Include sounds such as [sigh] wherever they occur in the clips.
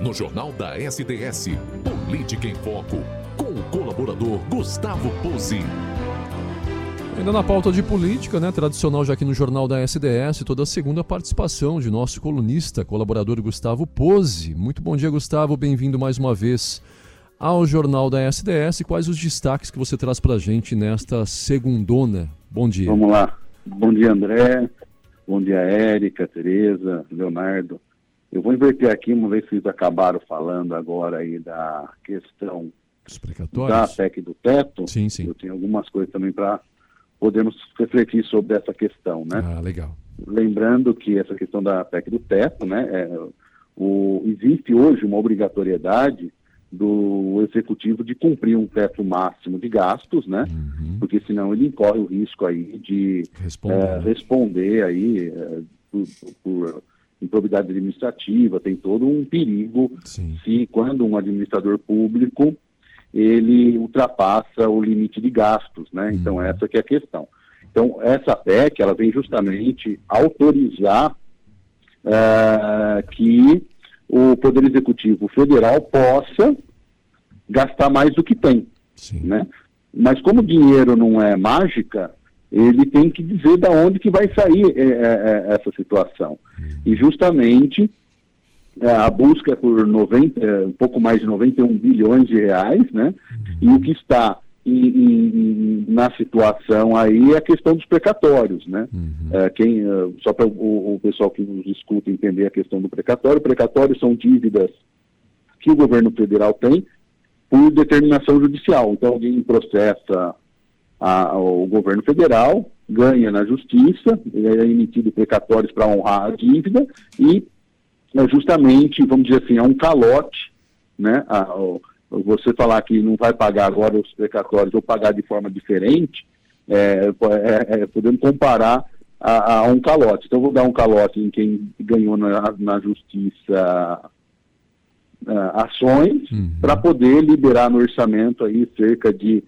no Jornal da SDS. Política em Foco, com o colaborador Gustavo Pose. Ainda na pauta de política, né, tradicional já aqui no Jornal da SDS, toda a segunda participação de nosso colunista, colaborador Gustavo Pose. Muito bom dia, Gustavo, bem-vindo mais uma vez ao Jornal da SDS. Quais os destaques que você traz para a gente nesta segundona? Bom dia. Vamos lá. Bom dia, André. Bom dia, Érica, Tereza, Leonardo. Eu vou inverter aqui, uma vez que vocês acabaram falando agora aí da questão da PEC do teto. Sim, sim. Eu tenho algumas coisas também para podermos refletir sobre essa questão, né? Ah, legal. Lembrando que essa questão da PEC do teto, né, é, o, existe hoje uma obrigatoriedade do executivo de cumprir um teto máximo de gastos, né? Uhum. Porque senão ele incorre o risco aí de responder, é, responder aí é, por, por improbidade administrativa, tem todo um perigo Sim. se quando um administrador público ele ultrapassa o limite de gastos, né? Então uhum. essa que é a questão. Então essa PEC ela vem justamente autorizar uh, que o Poder Executivo Federal possa gastar mais do que tem, Sim. né? Mas como o dinheiro não é mágica, ele tem que dizer da onde que vai sair é, é, é essa situação. E justamente é, a busca por 90, é, um pouco mais de 91 bilhões de reais, né? E o que está em, em, na situação aí é a questão dos precatórios, né? Uhum. É, quem, só para o, o, pessoal que nos escuta entender a questão do precatório, precatórios são dívidas que o governo federal tem por determinação judicial. Então alguém processa a, o governo federal, ganha na justiça, é emitido precatórios para honrar a dívida e é justamente, vamos dizer assim, é um calote, né? A, você falar que não vai pagar agora os precatórios ou pagar de forma diferente, é, é, é podemos comparar a, a, um calote. Então, vou dar um calote em quem ganhou na, na justiça uh, ações uhum. para poder liberar no orçamento aí cerca de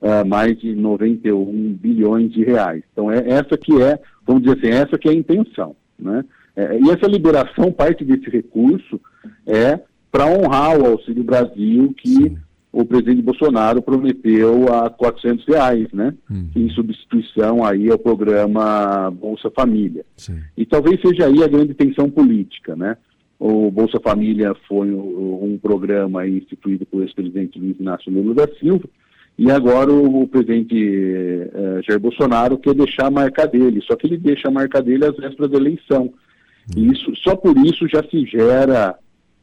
uh, mais de 91 bilhões de reais. Então, é essa que é, vamos dizer assim, essa que é a intenção. Né? É, e essa liberação, parte desse recurso, é para honrar o Auxílio Brasil que Sim. o presidente Bolsonaro prometeu a 400 reais, né? Uhum. Em substituição aí ao programa Bolsa Família. Sim. E talvez seja aí a grande tensão política, né? O Bolsa Família foi um, um programa instituído pelo ex-presidente Luiz Inácio Lula da Silva, e agora o, o presidente uh, Jair Bolsonaro quer deixar a marca dele, só que ele deixa a marca dele às vésperas da eleição. E isso, só por isso já se gera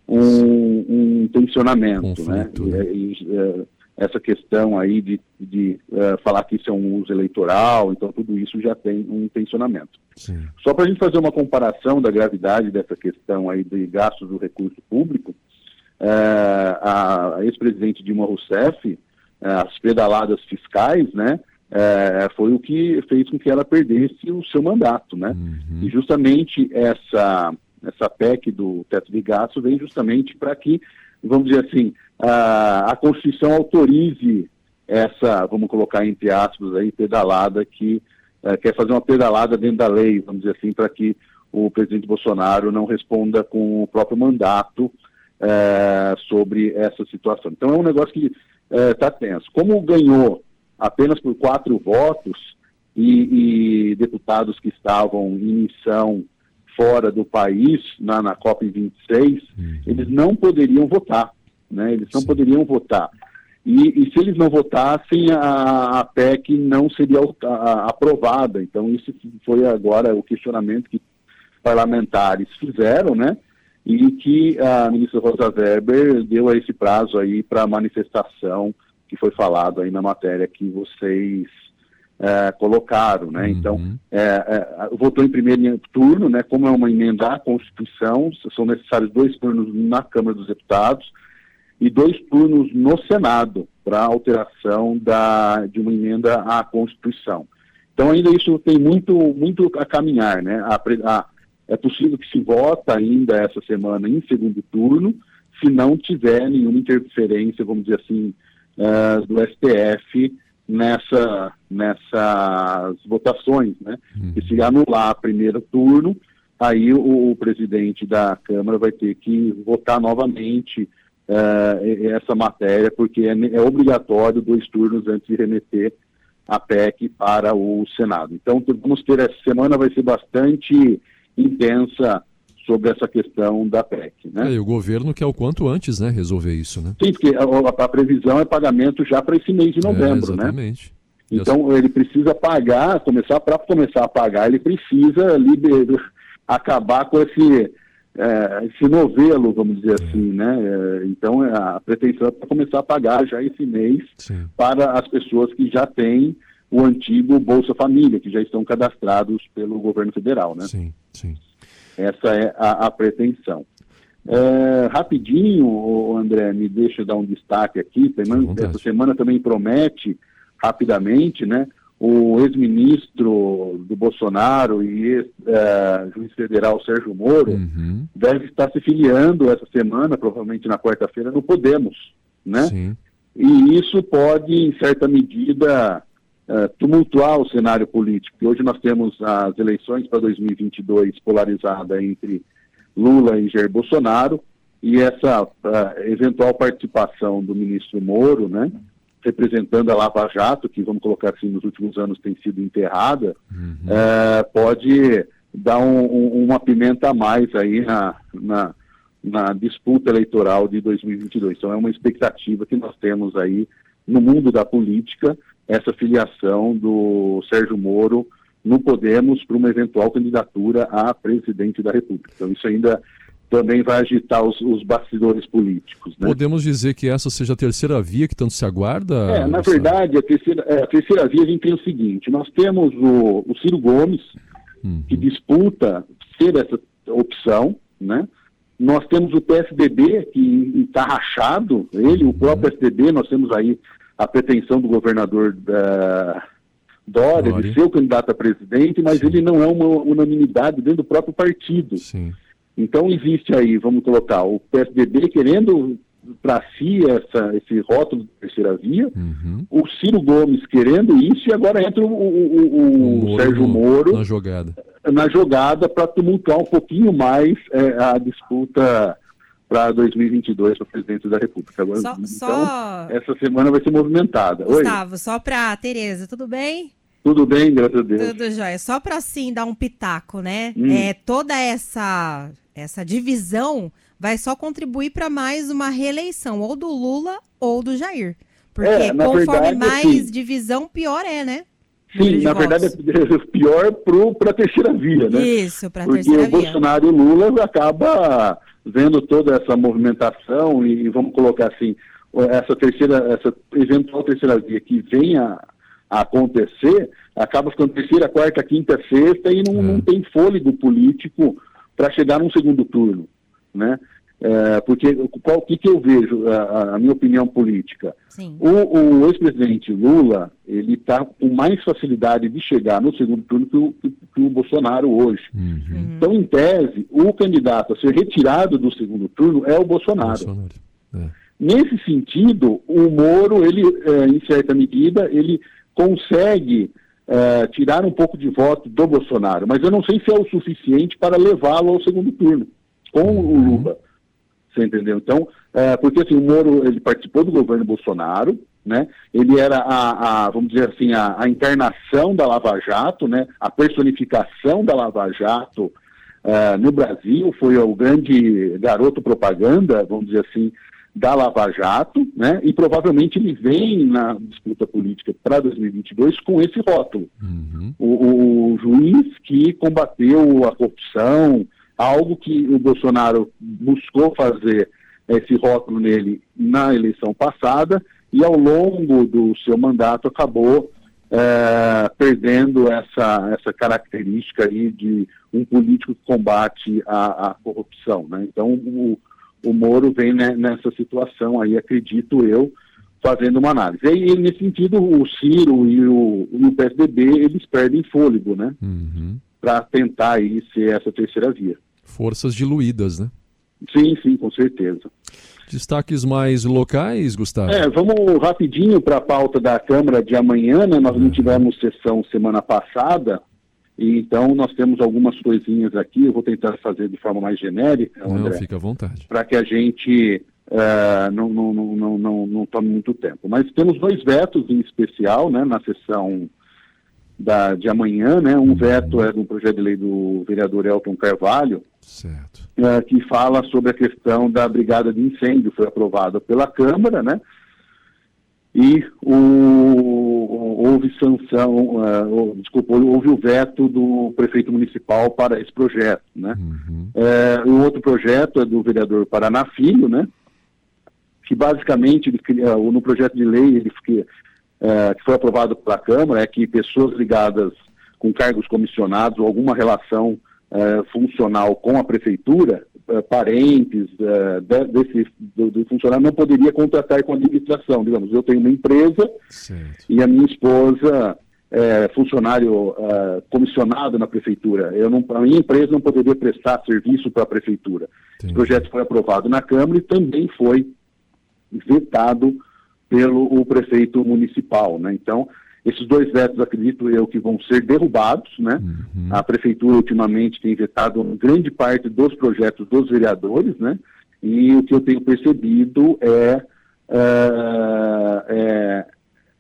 um, um tensionamento, né? né? E, e, uh, essa questão aí de, de uh, falar que isso é um uso eleitoral, então tudo isso já tem um tensionamento. Sim. Só para a gente fazer uma comparação da gravidade dessa questão aí de gastos do recurso público, uh, a ex-presidente Dilma Rousseff as pedaladas fiscais, né, é, foi o que fez com que ela perdesse o seu mandato, né? Uhum. E justamente essa essa PEC do teto de gastos vem justamente para que, vamos dizer assim, a, a Constituição autorize essa, vamos colocar entre aspas aí, pedalada que é, quer fazer uma pedalada dentro da lei, vamos dizer assim, para que o presidente Bolsonaro não responda com o próprio mandato é, sobre essa situação. Então é um negócio que está é, tenso. Como ganhou apenas por quatro votos e, e, deputados que estavam em missão fora do país, na, na COP26, uhum. eles não poderiam votar, né? Eles não Sim. poderiam votar. E, e, se eles não votassem, a, a PEC não seria a, a, aprovada. Então, isso foi agora o questionamento que parlamentares fizeram, né? E que a ministra Rosa Weber deu esse prazo aí para manifestação que foi falado aí na matéria que vocês é, colocaram, né? Uhum. Então, é, é, votou em primeiro turno, né? Como é uma emenda à Constituição, são necessários dois turnos na Câmara dos Deputados e dois turnos no Senado para alteração da, de uma emenda à Constituição. Então, ainda isso tem muito, muito a caminhar, né? A, a, é possível que se vota ainda essa semana em segundo turno, se não tiver nenhuma interferência, vamos dizer assim, uh, do STF nessa, nessas votações, né? Uhum. E se anular primeiro turno, aí o, o presidente da Câmara vai ter que votar novamente uh, essa matéria, porque é, é, obrigatório dois turnos antes de remeter a PEC para o Senado. Então, vamos ter essa semana, vai ser bastante intensa sobre essa questão da PEC. Né? É, e o governo quer o quanto antes né, resolver isso, né? Sim, porque a, a previsão é pagamento já para esse mês de é, novembro, é, exatamente. né? Então ele precisa pagar, começar para começar a pagar, ele precisa liber, [laughs] acabar com esse é, esse novelo, vamos dizer é. assim, né? É, então a pretensão é para começar a pagar já esse mês Sim. para as pessoas que já têm o antigo Bolsa Família, que já estão cadastrados pelo governo federal, né? Sim, sim. Essa é a, a pretensão. É, rapidinho, André, me deixa dar um destaque aqui. Semana, essa semana também promete rapidamente, né? O ex-ministro do Bolsonaro e ex-juiz é, federal Sérgio Moro uhum. deve estar se filiando essa semana, provavelmente na quarta-feira, no Podemos, né? Sim. E isso pode, em certa medida, uh, tumultuar o cenário político. hoje nós temos as eleições para 2022 polarizada entre Lula e Jair Bolsonaro, e essa uh, eventual participação do ministro Moro, né? representando a Lava Jato, que vamos colocar assim, nos últimos anos tem sido enterrada, uhum. é, pode dar um, um, uma pimenta a mais aí na, na, na, disputa eleitoral de 2022. Então é uma expectativa que nós temos aí no mundo da política, essa filiação do Sérgio Moro no Podemos para uma eventual candidatura a presidente da República. Então isso ainda também vai agitar os, os bastidores políticos. Né? Podemos dizer que essa seja a terceira via que tanto se aguarda? É, na verdade, a terceira, é, a terceira via a gente tem o seguinte: nós temos o, o Ciro Gomes, uhum. que disputa ser essa opção, né? Nós temos o PSDB, que está rachado, ele, o próprio uhum. PSDB, nós temos aí a pretensão do governador da Dória, Dória. de ser o candidato a presidente, mas Sim. ele não é uma unanimidade dentro do próprio partido. Sim. Então existe aí, vamos colocar, o PSDB querendo para si essa, esse rótulo de terceira via, uhum. o Ciro Gomes querendo isso e agora entra o, o, o, o Moro Sérgio Moro na jogada, na jogada para tumultuar um pouquinho mais é, a disputa para 2022 para presidente da República. Agora, só, então, só... essa semana vai ser movimentada. Gustavo, Oi? só para Tereza, tudo bem? Tudo bem, graças a Deus. Tudo jóia. Só para assim dar um pitaco, né? Hum. É, toda essa essa divisão vai só contribuir para mais uma reeleição, ou do Lula ou do Jair. Porque é, conforme verdade, mais sim. divisão, pior é, né? Sim, na verdade é pior para a terceira via, né? Isso, para a terceira via. Porque o Bolsonaro e o Lula acaba vendo toda essa movimentação e vamos colocar assim, essa terceira, essa eventual terceira via que venha a acontecer, acaba ficando terceira, quarta, quinta, sexta e não, é. não tem fôlego político para chegar num segundo turno, né? É, porque qual, o que, que eu vejo, a, a minha opinião política? Sim. O, o ex-presidente Lula, ele está com mais facilidade de chegar no segundo turno que o, que, que o Bolsonaro hoje. Uhum. Então, em tese, o candidato a ser retirado do segundo turno é o Bolsonaro. Bolsonaro. É. Nesse sentido, o Moro, ele, é, em certa medida, ele consegue uh, tirar um pouco de voto do Bolsonaro, mas eu não sei se é o suficiente para levá-lo ao segundo turno com o Uhum. Lula. Você entendeu? Então, uh, porque assim, o Moro ele participou do governo Bolsonaro, né? Ele era a, a vamos dizer assim, a, a, encarnação da Lava Jato, né? A personificação da Lava Jato uh, no Brasil, foi o grande garoto propaganda, vamos dizer assim, da Lava Jato, né? E provavelmente ele vem na disputa política para 2022 com esse rótulo. Uhum. O, o, juiz que combateu a corrupção, algo que o Bolsonaro buscou fazer esse rótulo nele na eleição passada e ao longo do seu mandato acabou é, perdendo essa, essa característica aí de um político que combate a, a corrupção, né? Então o o Moro vem né, nessa situação aí, acredito eu, fazendo uma análise. E nesse sentido, o Ciro e o, e o PSDB, eles perdem fôlego, né? Uhum. Para tentar aí ser essa terceira via. Forças diluídas, né? Sim, sim, com certeza. Destaques mais locais, Gustavo? É, vamos rapidinho para a pauta da Câmara de amanhã, né? Nós não tivemos sessão semana passada, E, então, nós temos algumas coisinhas aqui, eu vou tentar fazer de forma mais genérica, André, não, fica à vontade. Para que a gente uh, não, não, não, não, não tome muito tempo. Mas temos dois vetos em especial, né, na sessão da, de amanhã, né? Um veto é do projeto de lei do vereador Elton Carvalho, uh, que fala sobre a questão da brigada de incêndio, foi aprovada pela Câmara, né? E o, houve sanção, uh, desculpa, houve o veto do prefeito municipal para esse projeto, né? Uhum. Uh, o outro projeto é do vereador Paraná Filho, né? Que basicamente, ele, no projeto de lei, ele, é, que foi aprovado pela Câmara é que pessoas ligadas com cargos comissionados ou alguma relação é, funcional com a prefeitura, é, parentes é, desse do, do, funcionário não poderia contratar com a administração. Digamos, eu tenho uma empresa certo. e a minha esposa é funcionário é, comissionado na prefeitura. Eu não, a minha empresa não poderia prestar serviço para a prefeitura. Entendi. O projeto foi aprovado na Câmara e também foi vetado pelo o prefeito municipal, né? Então, esses dois vetos, acredito eu, que vão ser derrubados, né? Uhum. A prefeitura ultimamente tem vetado grande parte dos projetos dos vereadores, né? E o que eu tenho percebido é, é, é,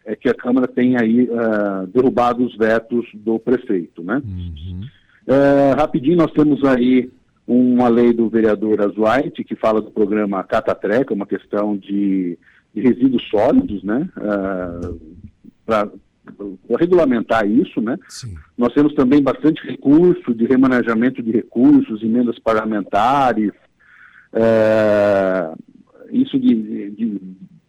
é que a Câmara tem aí uh, derrubado os vetos do prefeito, né? Uhum. É, rapidinho, nós temos aí uma lei do vereador Azuaite que fala do programa Catatreca, uma questão de de resíduos sólidos, né? Uh, ah, para regulamentar isso, né? Sim. Nós temos também bastante recurso de remanejamento de recursos, emendas parlamentares, uh, isso de, de,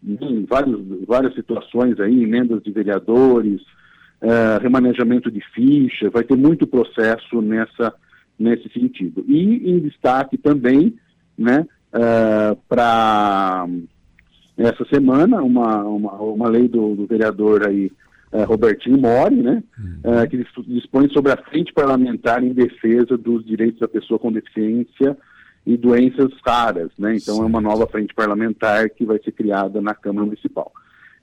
de vários, várias situações aí, emendas de vereadores, uh, remanejamento de ficha, vai ter muito processo nessa, nesse sentido. E em destaque também, né, uh, para essa semana uma, uma, uma lei do, do vereador aí, é, Robertinho Mori, né, uhum. é, que dispõe sobre a frente parlamentar em defesa dos direitos da pessoa com deficiência e doenças raras, né, então Sim. é uma nova frente parlamentar que vai ser criada na Câmara Municipal.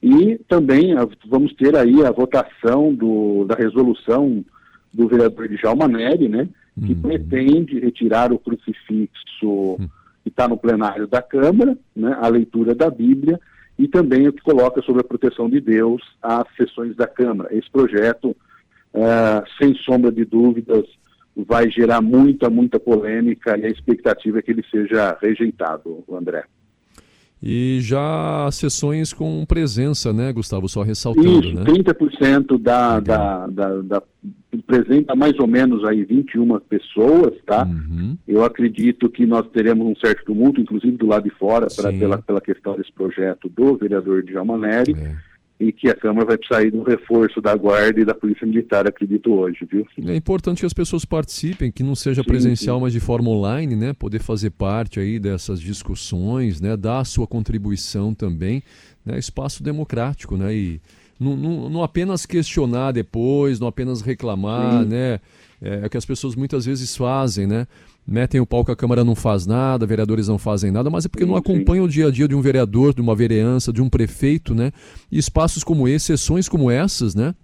E também vamos ter aí a votação do, da resolução do vereador Djalma Neri, né, que uhum. pretende retirar o crucifixo uhum que está no plenário da Câmara, né, a leitura da Bíblia, e também o que coloca sobre a proteção de Deus as sessões da Câmara. Esse projeto, uh, sem sombra de dúvidas, vai gerar muita, muita polêmica e a expectativa é que ele seja rejeitado, André. E já sessões com presença, né, Gustavo? Só ressaltando, Isso, né? 30% da, da, da, da mais ou menos aí 21 pessoas, tá? Uhum. Eu acredito que nós teremos um certo tumulto, inclusive do lado de fora, pra, pela, pela questão desse projeto do vereador Djalma Neri. É e que a Câmara vai sair do reforço da Guarda e da Polícia Militar, acredito hoje, viu? É importante que as pessoas participem, que não seja sim, presencial, sim. mas de forma online, né? Poder fazer parte aí dessas discussões, né? Dar a sua contribuição também, né? Espaço democrático, né? E não, não, não apenas questionar depois, não apenas reclamar, sim. né? É, é o que as pessoas muitas vezes fazem, né? Metem o pau que a Câmara não faz nada, vereadores não fazem nada, mas é porque não acompanham o dia a dia de um vereador, de uma vereança, de um prefeito, né? E espaços como esse, sessões como essas, né?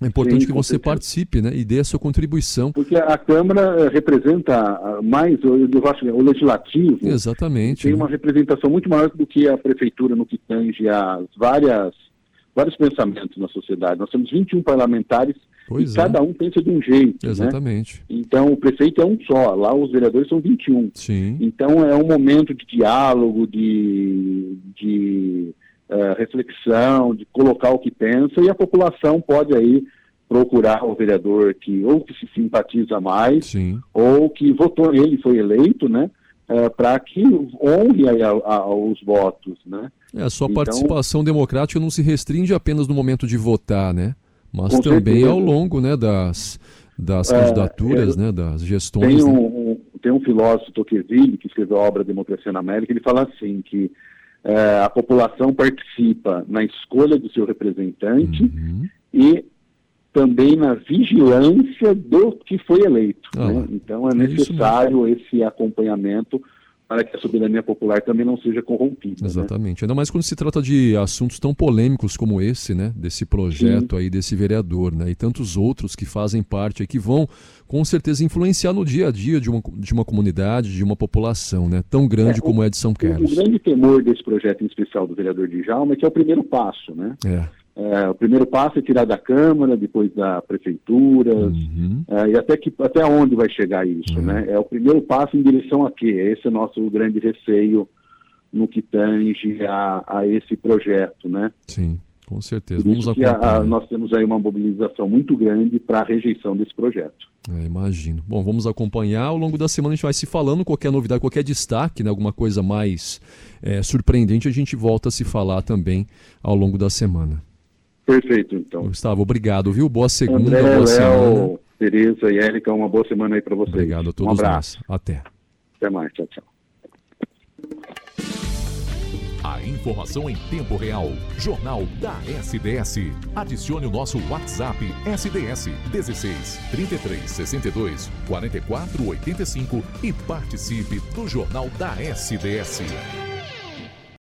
É importante Sim, que você certeza. participe né, e dê a sua contribuição. Porque a Câmara eh, representa mais, eu acho, o legislativo. Exatamente. Tem né? uma representação muito maior do que a prefeitura no que tange as várias, vários pensamentos na sociedade. Nós temos 21 parlamentares Pois e é. cada um pensa de um jeito. Né? Exatamente. Né? Então, o prefeito é um só, lá os vereadores são 21. Sim. Então, é um momento de diálogo, de, de uh, reflexão, de colocar o que pensa, e a população pode aí procurar o vereador que ou que se simpatiza mais, Sim. ou que votou nele, foi eleito, né? Uh, para que honre aí a, a, os votos, né? É, a sua então, participação democrática não se restringe apenas no momento de votar, né? Mas Com também certeza. ao longo né, das, das é, candidaturas, é, né, das gestões. Tem né? um, um, tem um filósofo, Tocqueville, que escreveu a obra Democracia na América, ele fala assim, que é, a população participa na escolha do seu representante uhum. e também na vigilância do que foi eleito. Ah, né? Então é, é necessário esse acompanhamento para que a soberania popular também não seja corrompida. Né? Exatamente. Né? Ainda mais quando se trata de assuntos tão polêmicos como esse, né? Desse projeto Sim. aí, desse vereador, né? E tantos outros que fazem parte aí, que vão com certeza influenciar no dia a dia de uma, de uma comunidade, de uma população, né? Tão grande é, como é de São Carlos. O grande temor desse projeto em especial do vereador Djalma é que é o primeiro passo, né? É. É, o primeiro passo é tirar da Câmara, depois da Prefeitura, uhum. é, e até, que, até onde vai chegar isso, uhum. né? É o primeiro passo em direção a quê? Esse é o nosso grande receio no que tange a, a esse projeto, né? Sim, com certeza. Vamos acompanhar. A, nós temos aí uma mobilização muito grande para a rejeição desse projeto. É, imagino. Bom, vamos acompanhar. Ao longo da semana a gente vai se falando, qualquer novidade, qualquer destaque, né, alguma coisa mais é, surpreendente, a gente volta a se falar também ao longo da semana. Perfeito, então. Gustavo, obrigado, viu? Boa segunda, André, boa Léo, semana. Tereza e Érica, uma boa semana aí para vocês. Obrigado a todos um abraço. nós. Até. Até mais, tchau, tchau. A informação em tempo real. Jornal da SDS. Adicione o nosso WhatsApp SDS 16 33 62 44 85 e participe do Jornal da SDS.